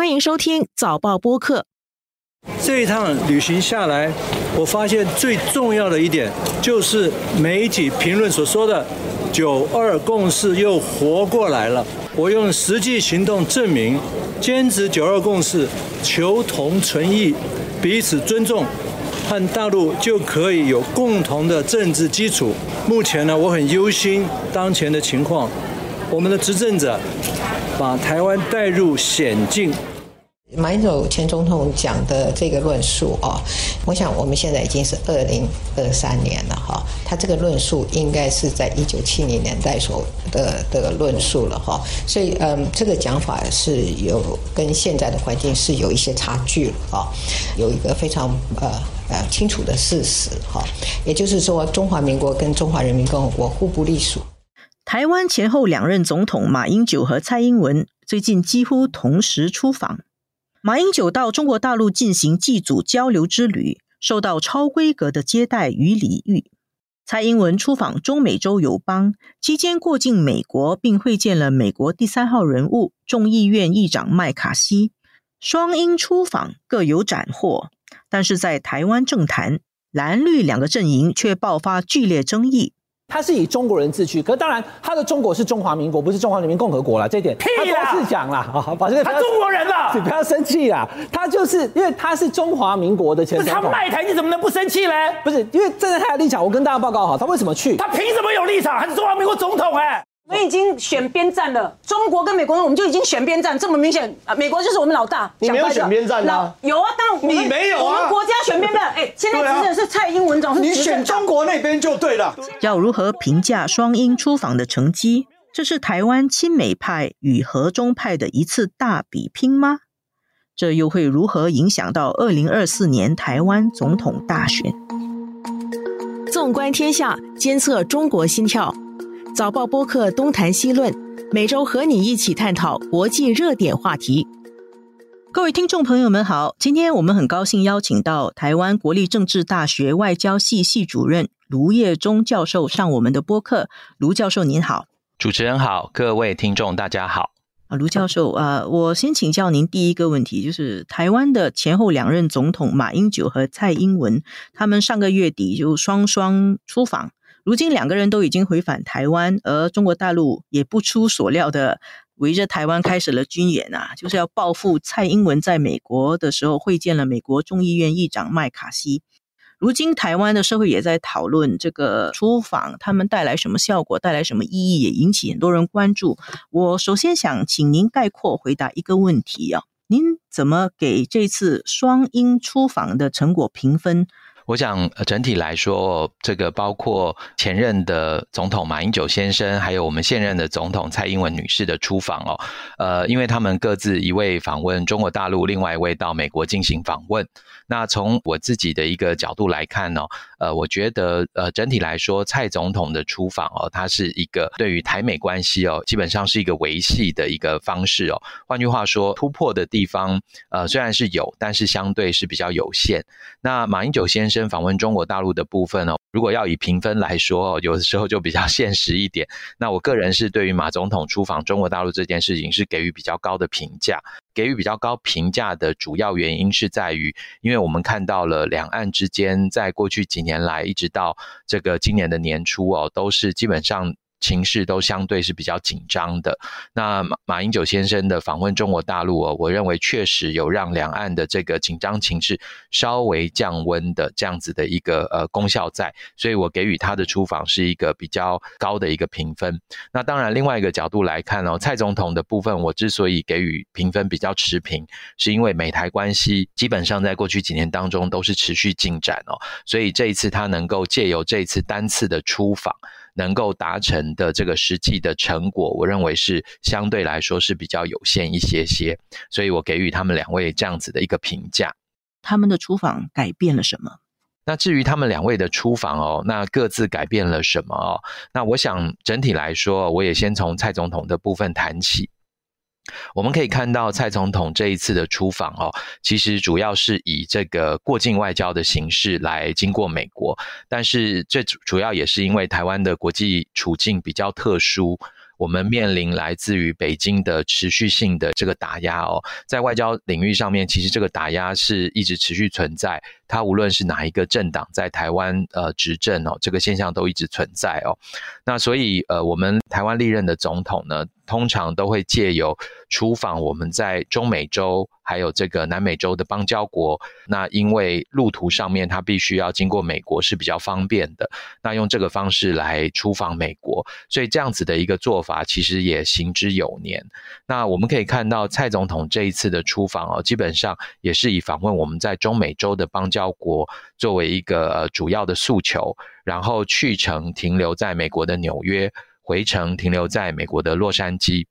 欢迎收听早报播客。这一趟旅行下来，我发现最重要的一点就是媒体评论所说的“九二共识”又活过来了。我用实际行动证明，坚持“九二共识”，求同存异，彼此尊重，和大陆就可以有共同的政治基础。目前呢，我很忧心当前的情况，我们的执政者把台湾带入险境。马英九前总统讲的这个论述啊，我想我们现在已经是二零二三年了哈，他这个论述应该是在一九七零年代所的的论述了哈，所以嗯，这个讲法是有跟现在的环境是有一些差距了啊，有一个非常呃呃清楚的事实哈，也就是说中华民国跟中华人民共和国互不隶属。台湾前后两任总统马英九和蔡英文最近几乎同时出访。马英九到中国大陆进行祭祖交流之旅，受到超规格的接待与礼遇。蔡英文出访中美洲友邦期间，过境美国，并会见了美国第三号人物众议院议长麦卡锡。双英出访各有斩获，但是在台湾政坛，蓝绿两个阵营却爆发剧烈争议。他是以中国人自居，可是当然他的中国是中华民国，不是中华人民共和国了。这点他多次讲啦，啊，把这个他中国人啦，你不要生气啦。他就是因为他是中华民国的前总统，他卖台你怎么能不生气嘞？不是因为站在他的立场，我跟大家报告好，他为什么去？他凭什么有立场？他是中华民国总统？哎。我们已经选边站了，中国跟美国，我们就已经选边站，这么明显啊！美国就是我们老大。你没有选边站啊？有啊，当然你没有啊。我们国家选边站，哎，现在执政是蔡英文总，你选中国那边就对了。要如何评价双英出访的成绩？这是台湾亲美派与和中派的一次大比拼吗？这又会如何影响到二零二四年台湾总统大选？纵观天下，监测中国心跳。早报播客东谈西论，每周和你一起探讨国际热点话题。各位听众朋友们好，今天我们很高兴邀请到台湾国立政治大学外交系系主任卢业忠教授上我们的播客。卢教授您好，主持人好，各位听众大家好。啊，卢教授啊，我先请教您第一个问题，就是台湾的前后两任总统马英九和蔡英文，他们上个月底就双双出访。如今两个人都已经回返台湾，而中国大陆也不出所料的围着台湾开始了军演啊，就是要报复蔡英文在美国的时候会见了美国众议院议长麦卡锡。如今台湾的社会也在讨论这个出访，他们带来什么效果，带来什么意义，也引起很多人关注。我首先想请您概括回答一个问题啊，您怎么给这次双英出访的成果评分？我想整体来说，这个包括前任的总统马英九先生，还有我们现任的总统蔡英文女士的出访哦，呃，因为他们各自一位访问中国大陆，另外一位到美国进行访问。那从我自己的一个角度来看呢，呃，我觉得呃整体来说，蔡总统的出访哦，它是一个对于台美关系哦，基本上是一个维系的一个方式哦。换句话说，突破的地方呃虽然是有，但是相对是比较有限。那马英九先生。访问中国大陆的部分哦，如果要以评分来说哦，有的时候就比较 现实一点。那我个人是对于马总统出访中国大陆这件事情是给予比较高的评价。给予比较高评价的主要原因是在于，因为我们看到了两岸之间在过去几年来，一直到这个今年的年初哦，都是基本上。情势都相对是比较紧张的。那马马英九先生的访问中国大陆哦，我认为确实有让两岸的这个紧张情势稍微降温的这样子的一个呃功效在，所以我给予他的出访是一个比较高的一个评分。那当然，另外一个角度来看哦，蔡总统的部分，我之所以给予评分比较持平，是因为美台关系基本上在过去几年当中都是持续进展哦，所以这一次他能够借由这一次单次的出访。能够达成的这个实际的成果，我认为是相对来说是比较有限一些些，所以我给予他们两位这样子的一个评价。他们的出访改变了什么？那至于他们两位的出访哦，那各自改变了什么哦？那我想整体来说，我也先从蔡总统的部分谈起。我们可以看到蔡总统这一次的出访哦，其实主要是以这个过境外交的形式来经过美国，但是最主要也是因为台湾的国际处境比较特殊。我们面临来自于北京的持续性的这个打压哦，在外交领域上面，其实这个打压是一直持续存在。他无论是哪一个政党在台湾呃执政哦，这个现象都一直存在哦。那所以呃，我们台湾历任的总统呢，通常都会借由出访我们在中美洲还有这个南美洲的邦交国，那因为路途上面他必须要经过美国是比较方便的，那用这个方式来出访美国，所以这样子的一个做法其实也行之有年。那我们可以看到蔡总统这一次的出访哦，基本上也是以访问我们在中美洲的邦交。交国作为一个呃主要的诉求，然后去程停留在美国的纽约，回程停留在美国的洛杉矶。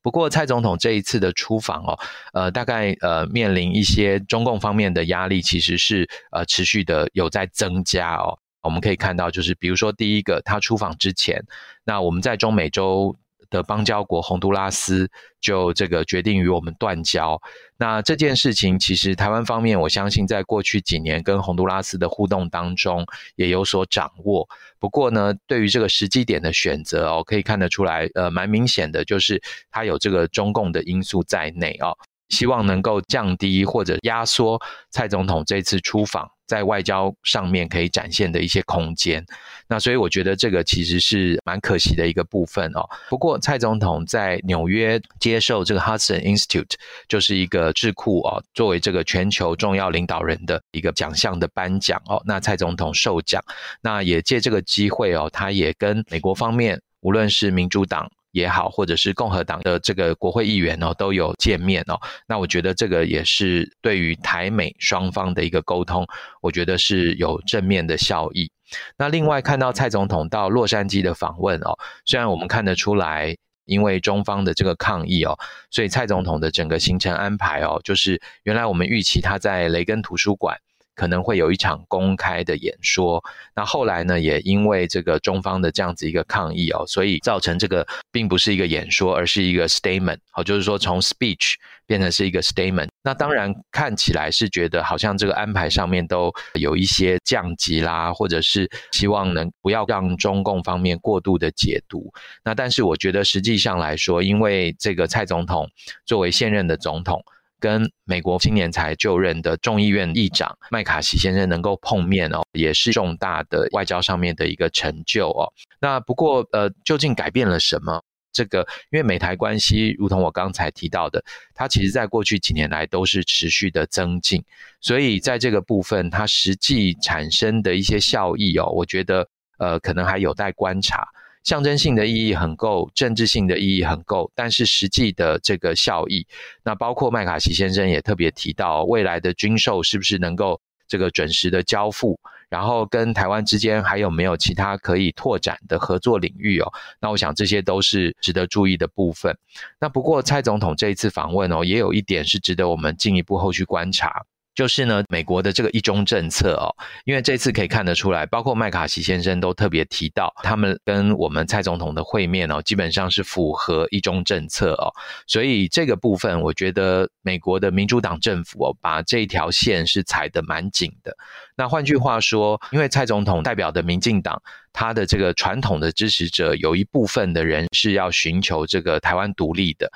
不过蔡总统这一次的出访哦，呃，大概呃面临一些中共方面的压力，其实是呃持续的有在增加哦。我们可以看到，就是比如说第一个，他出访之前，那我们在中美洲。的邦交国洪都拉斯就这个决定与我们断交。那这件事情其实台湾方面，我相信在过去几年跟洪都拉斯的互动当中也有所掌握。不过呢，对于这个时机点的选择哦，可以看得出来，呃，蛮明显的就是它有这个中共的因素在内哦。希望能够降低或者压缩蔡总统这次出访在外交上面可以展现的一些空间。那所以我觉得这个其实是蛮可惜的一个部分哦。不过蔡总统在纽约接受这个 Hudson Institute，就是一个智库哦，作为这个全球重要领导人的一个奖项的颁奖哦。那蔡总统受奖，那也借这个机会哦，他也跟美国方面，无论是民主党。也好，或者是共和党的这个国会议员哦，都有见面哦。那我觉得这个也是对于台美双方的一个沟通，我觉得是有正面的效益。那另外看到蔡总统到洛杉矶的访问哦，虽然我们看得出来，因为中方的这个抗议哦，所以蔡总统的整个行程安排哦，就是原来我们预期他在雷根图书馆。可能会有一场公开的演说，那后来呢，也因为这个中方的这样子一个抗议哦，所以造成这个并不是一个演说，而是一个 statement，好，就是说从 speech 变成是一个 statement。那当然看起来是觉得好像这个安排上面都有一些降级啦，或者是希望能不要让中共方面过度的解读。那但是我觉得实际上来说，因为这个蔡总统作为现任的总统。跟美国今年才就任的众议院议长麦卡锡先生能够碰面哦，也是重大的外交上面的一个成就哦。那不过呃，究竟改变了什么？这个因为美台关系，如同我刚才提到的，它其实在过去几年来都是持续的增进，所以在这个部分，它实际产生的一些效益哦，我觉得呃，可能还有待观察。象征性的意义很够，政治性的意义很够，但是实际的这个效益，那包括麦卡锡先生也特别提到，未来的军售是不是能够这个准时的交付，然后跟台湾之间还有没有其他可以拓展的合作领域哦？那我想这些都是值得注意的部分。那不过蔡总统这一次访问哦，也有一点是值得我们进一步后续观察。就是呢，美国的这个一中政策哦，因为这次可以看得出来，包括麦卡锡先生都特别提到，他们跟我们蔡总统的会面哦，基本上是符合一中政策哦，所以这个部分，我觉得美国的民主党政府哦，把这一条线是踩得蛮紧的。那换句话说，因为蔡总统代表的民进党，他的这个传统的支持者有一部分的人是要寻求这个台湾独立的。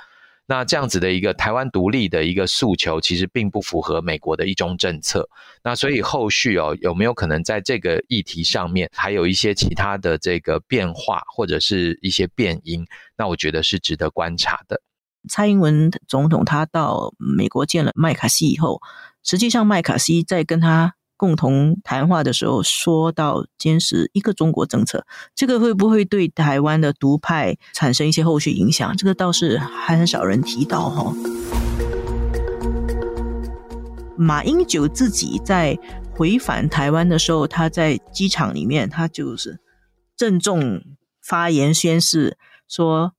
那这样子的一个台湾独立的一个诉求，其实并不符合美国的一中政策。那所以后续哦，有没有可能在这个议题上面还有一些其他的这个变化，或者是一些变因？那我觉得是值得观察的。蔡英文总统他到美国见了麦卡锡以后，实际上麦卡锡在跟他。共同谈话的时候说到坚持一个中国政策，这个会不会对台湾的独派产生一些后续影响？这个倒是还很少人提到哈。马英九自己在回返台湾的时候，他在机场里面，他就是郑重发言宣誓说：“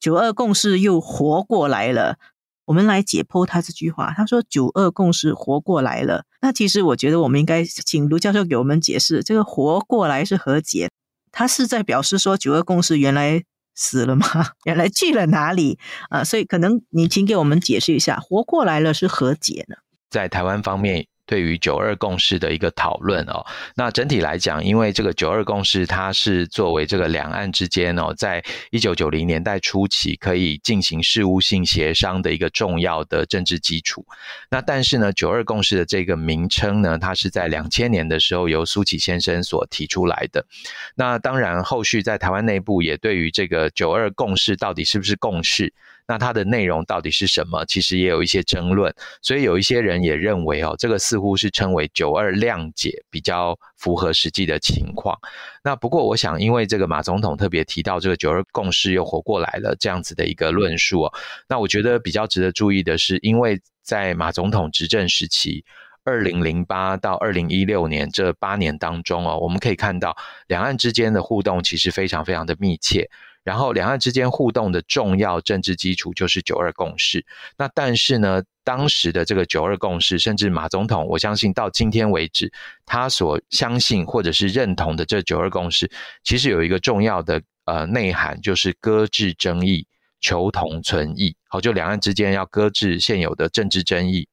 九二共识又活过来了。”我们来解剖他这句话。他说“九二共识活过来了”，那其实我觉得我们应该请卢教授给我们解释，这个“活过来”是何解？他是在表示说“九二共识”原来死了吗？原来去了哪里啊？所以可能你请给我们解释一下，“活过来了”是何解呢？在台湾方面，对于九二共识的一个讨论哦。那整体来讲，因为这个九二共识它是作为这个两岸之间哦，在一九九零年代初期可以进行事务性协商的一个重要的政治基础。那但是呢，九二共识的这个名称呢，它是在两千年的时候由苏启先生所提出来的。那当然，后续在台湾内部也对于这个九二共识到底是不是共识？那它的内容到底是什么？其实也有一些争论，所以有一些人也认为哦，这个似乎是称为“九二谅解”比较符合实际的情况。那不过，我想因为这个马总统特别提到这个“九二共识”又活过来了这样子的一个论述哦，那我觉得比较值得注意的是，因为在马总统执政时期，二零零八到二零一六年这八年当中哦，我们可以看到两岸之间的互动其实非常非常的密切。然后两岸之间互动的重要政治基础就是九二共识。那但是呢，当时的这个九二共识，甚至马总统，我相信到今天为止，他所相信或者是认同的这九二共识，其实有一个重要的呃内涵，就是搁置争议，求同存异。好，就两岸之间要搁置现有的政治争议。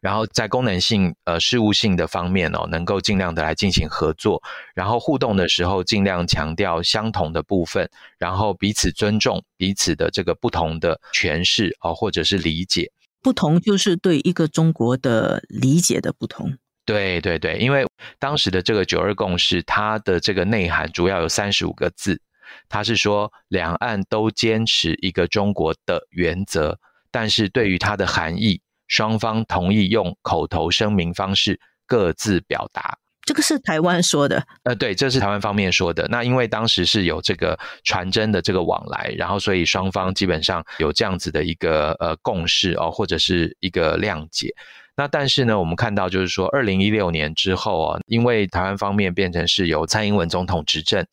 然后在功能性、呃事务性的方面哦，能够尽量的来进行合作，然后互动的时候尽量强调相同的部分，然后彼此尊重彼此的这个不同的诠释哦，或者是理解。不同就是对一个中国的理解的不同。对对对，因为当时的这个九二共识，它的这个内涵主要有三十五个字，它是说两岸都坚持一个中国的原则，但是对于它的含义。双方同意用口头声明方式各自表达，这个是台湾说的。呃，对，这是台湾方面说的。那因为当时是有这个传真的这个往来，然后所以双方基本上有这样子的一个呃共识哦，或者是一个谅解。那但是呢，我们看到就是说，二零一六年之后啊，因为台湾方面变成是由蔡英文总统执政。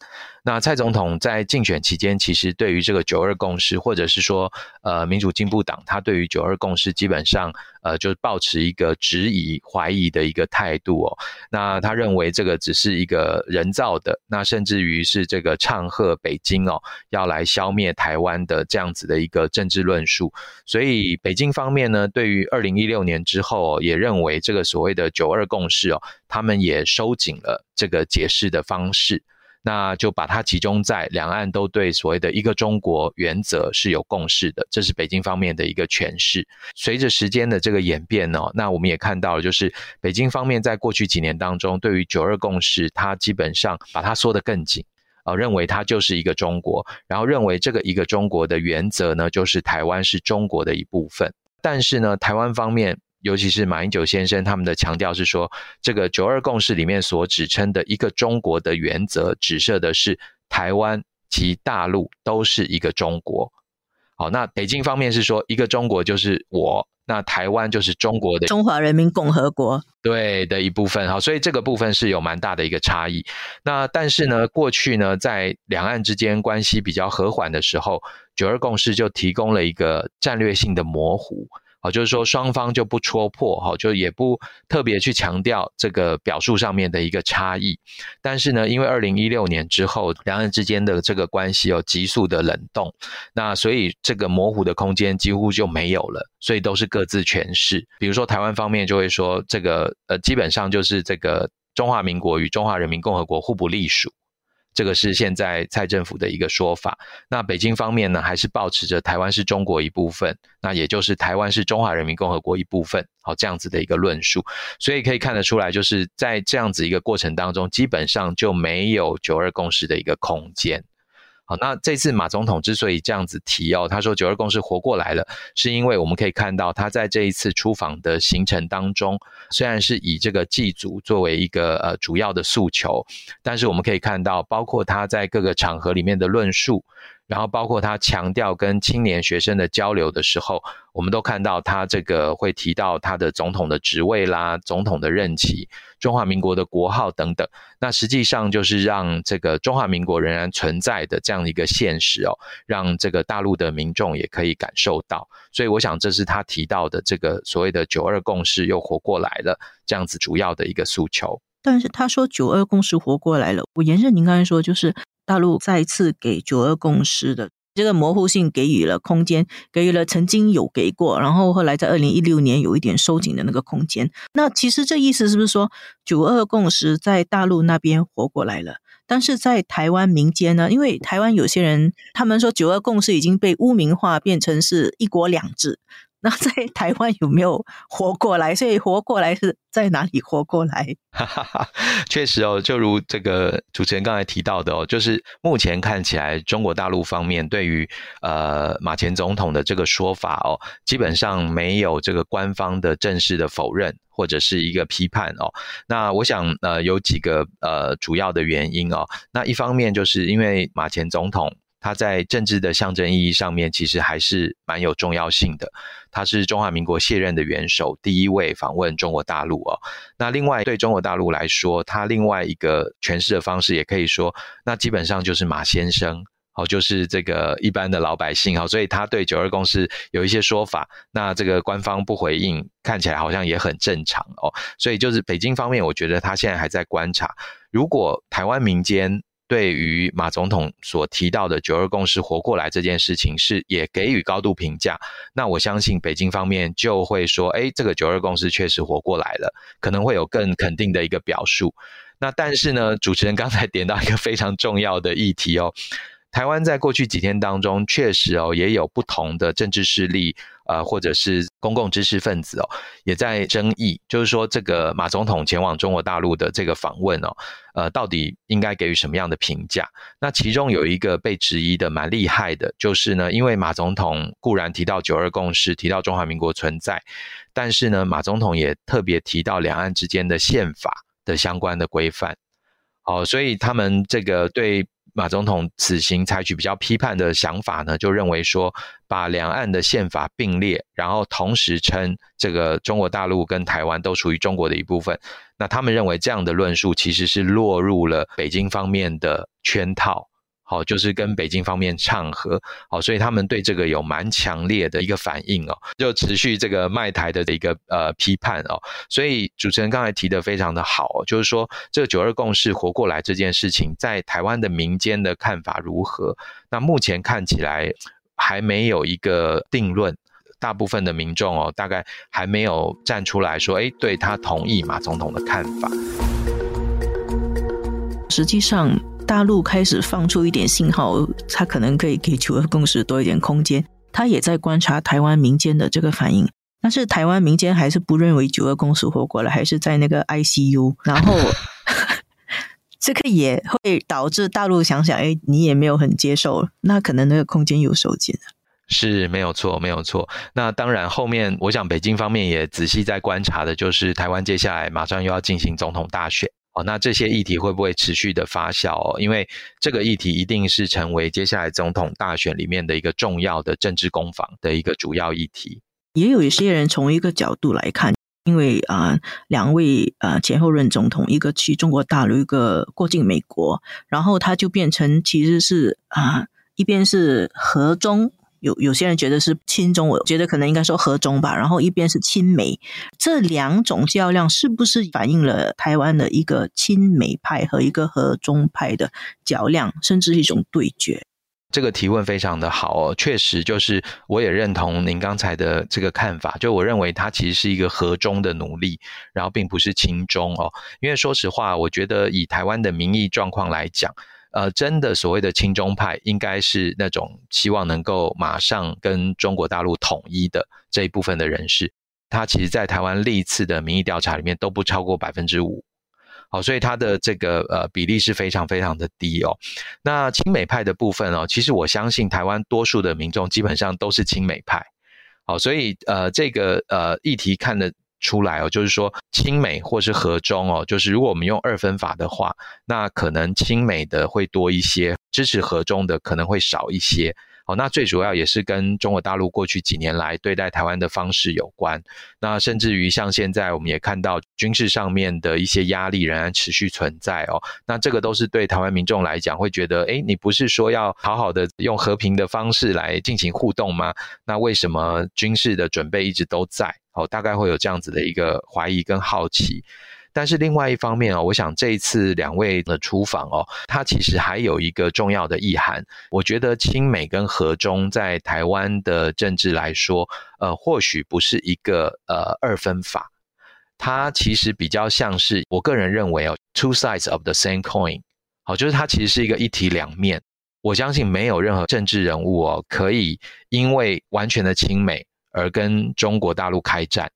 那蔡总统在竞选期间，其实对于这个九二共识，或者是说，呃，民主进步党，他对于九二共识基本上，呃，就是保持一个质疑、怀疑的一个态度哦。那他认为这个只是一个人造的，那甚至于是这个唱和北京哦，要来消灭台湾的这样子的一个政治论述。所以北京方面呢，对于二零一六年之后，也认为这个所谓的九二共识哦，他们也收紧了这个解释的方式。那就把它集中在两岸都对所谓的一个中国原则是有共识的，这是北京方面的一个诠释。随着时间的这个演变呢，那我们也看到了，就是北京方面在过去几年当中，对于九二共识，它基本上把它缩得更紧，啊，认为它就是一个中国，然后认为这个一个中国的原则呢，就是台湾是中国的一部分。但是呢，台湾方面。尤其是马英九先生他们的强调是说，这个九二共识里面所指称的一个中国的原则，指涉的是台湾及大陆都是一个中国。好，那北京方面是说一个中国就是我，那台湾就是中国的中华人民共和国对的一部分。好，所以这个部分是有蛮大的一个差异。那但是呢，过去呢，在两岸之间关系比较和缓的时候，九二共识就提供了一个战略性的模糊。就是说双方就不戳破，哈，就也不特别去强调这个表述上面的一个差异。但是呢，因为二零一六年之后，两岸之间的这个关系有急速的冷冻，那所以这个模糊的空间几乎就没有了，所以都是各自诠释。比如说台湾方面就会说，这个呃，基本上就是这个中华民国与中华人民共和国互不隶属。这个是现在蔡政府的一个说法。那北京方面呢，还是保持着台湾是中国一部分，那也就是台湾是中华人民共和国一部分，好这样子的一个论述。所以可以看得出来，就是在这样子一个过程当中，基本上就没有九二共识的一个空间。好，那这次马总统之所以这样子提哦，他说九二共识活过来了，是因为我们可以看到他在这一次出访的行程当中，虽然是以这个祭祖作为一个呃主要的诉求，但是我们可以看到，包括他在各个场合里面的论述。然后包括他强调跟青年学生的交流的时候，我们都看到他这个会提到他的总统的职位啦、总统的任期、中华民国的国号等等。那实际上就是让这个中华民国仍然存在的这样一个现实哦，让这个大陆的民众也可以感受到。所以我想这是他提到的这个所谓的九二共识又活过来了这样子主要的一个诉求。但是他说九二共识活过来了，我延伸您刚才说就是。大陆再次给九二共识的这个模糊性给予了空间，给予了曾经有给过，然后后来在二零一六年有一点收紧的那个空间。那其实这意思是不是说九二共识在大陆那边活过来了？但是在台湾民间呢，因为台湾有些人他们说九二共识已经被污名化，变成是一国两制。那在台湾有没有活过来？所以活过来是在哪里活过来？确实哦，就如这个主持人刚才提到的哦，就是目前看起来，中国大陆方面对于呃马前总统的这个说法哦，基本上没有这个官方的正式的否认或者是一个批判哦。那我想呃有几个呃主要的原因哦。那一方面就是因为马前总统。他在政治的象征意义上面，其实还是蛮有重要性的。他是中华民国卸任的元首，第一位访问中国大陆哦。那另外对中国大陆来说，他另外一个诠释的方式，也可以说，那基本上就是马先生哦，就是这个一般的老百姓哦。所以他对九二共识有一些说法，那这个官方不回应，看起来好像也很正常哦。所以就是北京方面，我觉得他现在还在观察，如果台湾民间。对于马总统所提到的“九二共识”活过来这件事情，是也给予高度评价。那我相信北京方面就会说：“哎，这个‘九二共识’确实活过来了，可能会有更肯定的一个表述。”那但是呢，主持人刚才点到一个非常重要的议题哦。台湾在过去几天当中，确实哦，也有不同的政治势力，呃，或者是公共知识分子哦，也在争议，就是说这个马总统前往中国大陆的这个访问哦，呃，到底应该给予什么样的评价？那其中有一个被质疑的蛮厉害的，就是呢，因为马总统固然提到九二共识，提到中华民国存在，但是呢，马总统也特别提到两岸之间的宪法的相关的规范，哦，所以他们这个对。马总统此行采取比较批判的想法呢，就认为说，把两岸的宪法并列，然后同时称这个中国大陆跟台湾都属于中国的一部分。那他们认为这样的论述其实是落入了北京方面的圈套。好，就是跟北京方面唱和，好，所以他们对这个有蛮强烈的一个反应哦，就持续这个卖台的一个呃批判哦。所以主持人刚才提的非常的好，就是说这个九二共识活过来这件事情，在台湾的民间的看法如何？那目前看起来还没有一个定论，大部分的民众哦，大概还没有站出来说，哎，对他同意马总统的看法。实际上。大陆开始放出一点信号，他可能可以给九二共识多一点空间。他也在观察台湾民间的这个反应，但是台湾民间还是不认为九二共识活过来，还是在那个 ICU。然后 这个也会导致大陆想想，哎，你也没有很接受，那可能那个空间有收紧了。是没有错，没有错。那当然，后面我想北京方面也仔细在观察的，就是台湾接下来马上又要进行总统大选。哦，那这些议题会不会持续的发酵？哦，因为这个议题一定是成为接下来总统大选里面的一个重要的政治攻防的一个主要议题。也有一些人从一个角度来看，因为啊，两位啊前后任总统，一个去中国大陆，一个过境美国，然后他就变成其实是啊，一边是和中。有有些人觉得是亲中，我觉得可能应该说和中吧。然后一边是亲美，这两种较量是不是反映了台湾的一个亲美派和一个和中派的较量，甚至是一种对决？这个提问非常的好哦，确实就是我也认同您刚才的这个看法，就我认为它其实是一个和中的努力，然后并不是亲中哦。因为说实话，我觉得以台湾的民意状况来讲。呃，真的所谓的亲中派，应该是那种希望能够马上跟中国大陆统一的这一部分的人士。他其实，在台湾历次的民意调查里面都不超过百分之五，好，所以他的这个呃比例是非常非常的低哦。那亲美派的部分哦，其实我相信台湾多数的民众基本上都是亲美派，好，所以呃这个呃议题看的。出来哦，就是说亲美或是和中哦，就是如果我们用二分法的话，那可能亲美的会多一些，支持和中的可能会少一些。哦，那最主要也是跟中国大陆过去几年来对待台湾的方式有关。那甚至于像现在，我们也看到军事上面的一些压力仍然持续存在哦。那这个都是对台湾民众来讲会觉得，哎，你不是说要好好的用和平的方式来进行互动吗？那为什么军事的准备一直都在？哦，大概会有这样子的一个怀疑跟好奇。但是另外一方面哦，我想这一次两位的出访哦，它其实还有一个重要的意涵。我觉得亲美跟和中在台湾的政治来说，呃，或许不是一个呃二分法，它其实比较像是我个人认为哦，two sides of the same coin，好，就是它其实是一个一体两面。我相信没有任何政治人物哦，可以因为完全的亲美而跟中国大陆开战。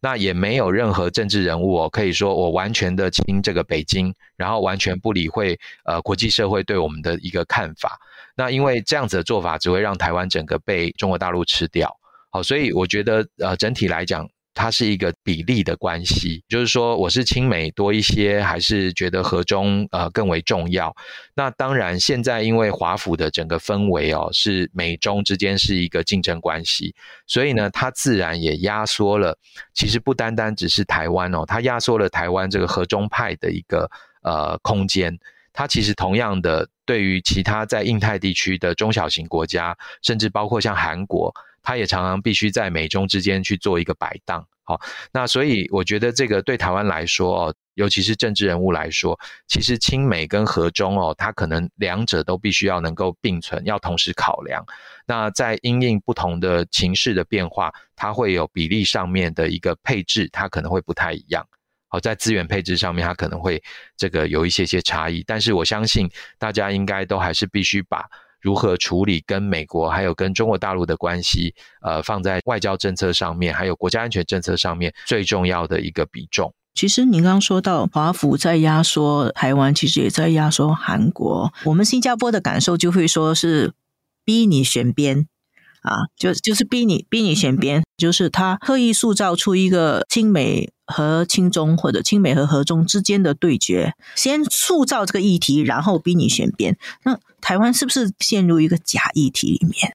那也没有任何政治人物哦，可以说我完全的亲这个北京，然后完全不理会呃国际社会对我们的一个看法。那因为这样子的做法只会让台湾整个被中国大陆吃掉。好，所以我觉得呃整体来讲。它是一个比例的关系，就是说我是亲美多一些，还是觉得和中呃更为重要？那当然，现在因为华府的整个氛围哦，是美中之间是一个竞争关系，所以呢，它自然也压缩了。其实不单单只是台湾哦，它压缩了台湾这个和中派的一个呃空间。它其实同样的，对于其他在印太地区的中小型国家，甚至包括像韩国。他也常常必须在美中之间去做一个摆荡，好，那所以我觉得这个对台湾来说哦，尤其是政治人物来说，其实亲美跟和中哦，它可能两者都必须要能够并存，要同时考量。那在因应不同的情势的变化，它会有比例上面的一个配置，它可能会不太一样。好，在资源配置上面，它可能会这个有一些些差异，但是我相信大家应该都还是必须把。如何处理跟美国还有跟中国大陆的关系？呃，放在外交政策上面，还有国家安全政策上面最重要的一个比重。其实您刚刚说到华府在压缩台湾，其实也在压缩韩国。我们新加坡的感受就会说是逼你选边啊，就就是逼你逼你选边，就是他刻意塑造出一个亲美。和亲中或者亲美和和中之间的对决，先塑造这个议题，然后逼你选边。那台湾是不是陷入一个假议题里面？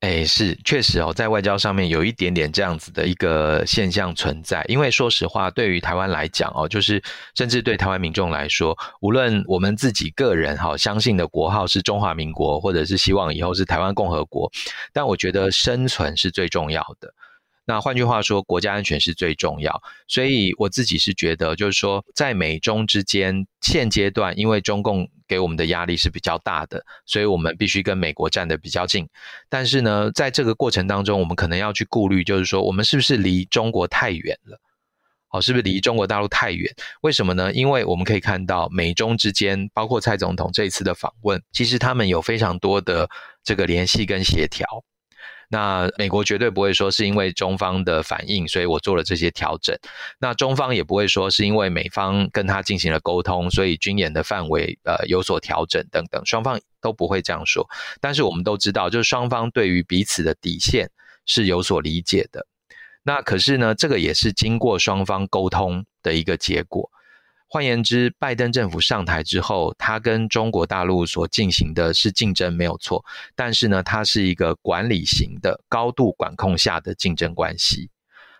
哎，是确实哦，在外交上面有一点点这样子的一个现象存在。因为说实话，对于台湾来讲哦，就是甚至对台湾民众来说，无论我们自己个人哈相信的国号是中华民国，或者是希望以后是台湾共和国，但我觉得生存是最重要的。那换句话说，国家安全是最重要，所以我自己是觉得，就是说，在美中之间，现阶段因为中共给我们的压力是比较大的，所以我们必须跟美国站得比较近。但是呢，在这个过程当中，我们可能要去顾虑，就是说，我们是不是离中国太远了？好，是不是离中国大陆太远？为什么呢？因为我们可以看到，美中之间，包括蔡总统这一次的访问，其实他们有非常多的这个联系跟协调。那美国绝对不会说是因为中方的反应，所以我做了这些调整。那中方也不会说是因为美方跟他进行了沟通，所以军演的范围呃有所调整等等，双方都不会这样说。但是我们都知道，就是双方对于彼此的底线是有所理解的。那可是呢，这个也是经过双方沟通的一个结果。换言之，拜登政府上台之后，他跟中国大陆所进行的是竞争，没有错。但是呢，它是一个管理型的、高度管控下的竞争关系。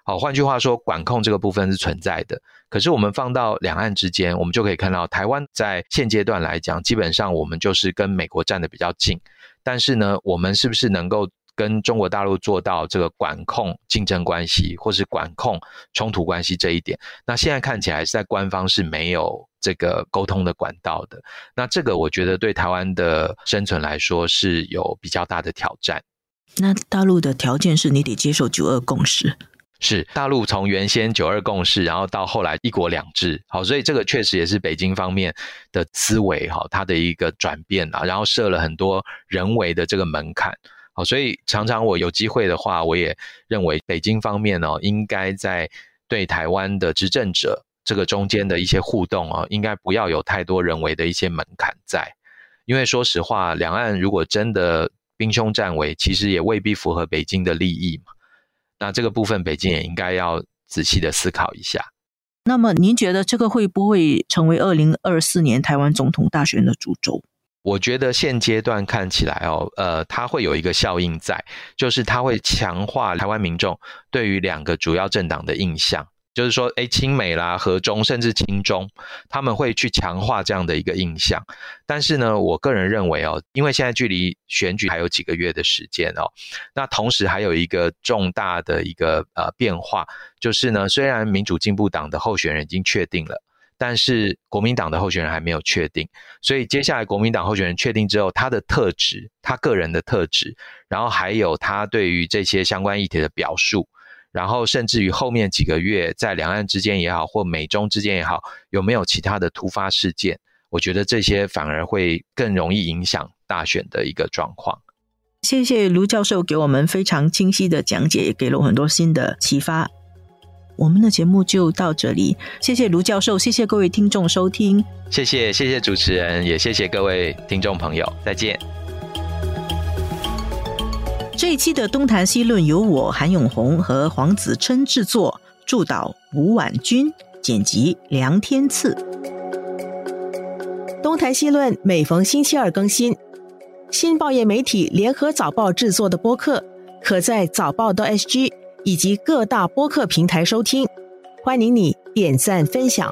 好，换句话说，管控这个部分是存在的。可是我们放到两岸之间，我们就可以看到，台湾在现阶段来讲，基本上我们就是跟美国站的比较近。但是呢，我们是不是能够？跟中国大陆做到这个管控竞争关系，或是管控冲突关系这一点，那现在看起来是在官方是没有这个沟通的管道的。那这个我觉得对台湾的生存来说是有比较大的挑战。那大陆的条件是你得接受九二共识，是大陆从原先九二共识，然后到后来一国两制，好，所以这个确实也是北京方面的思维哈，它的一个转变啊，然后设了很多人为的这个门槛。好，所以常常我有机会的话，我也认为北京方面哦，应该在对台湾的执政者这个中间的一些互动哦，应该不要有太多人为的一些门槛在，因为说实话，两岸如果真的兵凶战危，其实也未必符合北京的利益嘛。那这个部分，北京也应该要仔细的思考一下。那么，您觉得这个会不会成为二零二四年台湾总统大选的主轴？我觉得现阶段看起来哦，呃，它会有一个效应在，就是它会强化台湾民众对于两个主要政党的印象。就是说，哎，亲美啦、和中，甚至亲中，他们会去强化这样的一个印象。但是呢，我个人认为哦，因为现在距离选举还有几个月的时间哦，那同时还有一个重大的一个呃变化，就是呢，虽然民主进步党的候选人已经确定了，但是国民党的候选人还没有确定。所以接下来国民党候选人确定之后，他的特质，他个人的特质，然后还有他对于这些相关议题的表述。然后甚至于后面几个月，在两岸之间也好，或美中之间也好，有没有其他的突发事件？我觉得这些反而会更容易影响大选的一个状况。谢谢卢教授给我们非常清晰的讲解，也给了我很多新的启发。我们的节目就到这里，谢谢卢教授，谢谢各位听众收听，谢谢谢谢主持人，也谢谢各位听众朋友，再见。这一期的东谈西论由我韩永红和黄子琛制作，助导吴婉君，剪辑梁天赐。东谈西论每逢星期二更新，新报业媒体联合早报制作的播客，可在早报的 SG 以及各大播客平台收听。欢迎你点赞分享。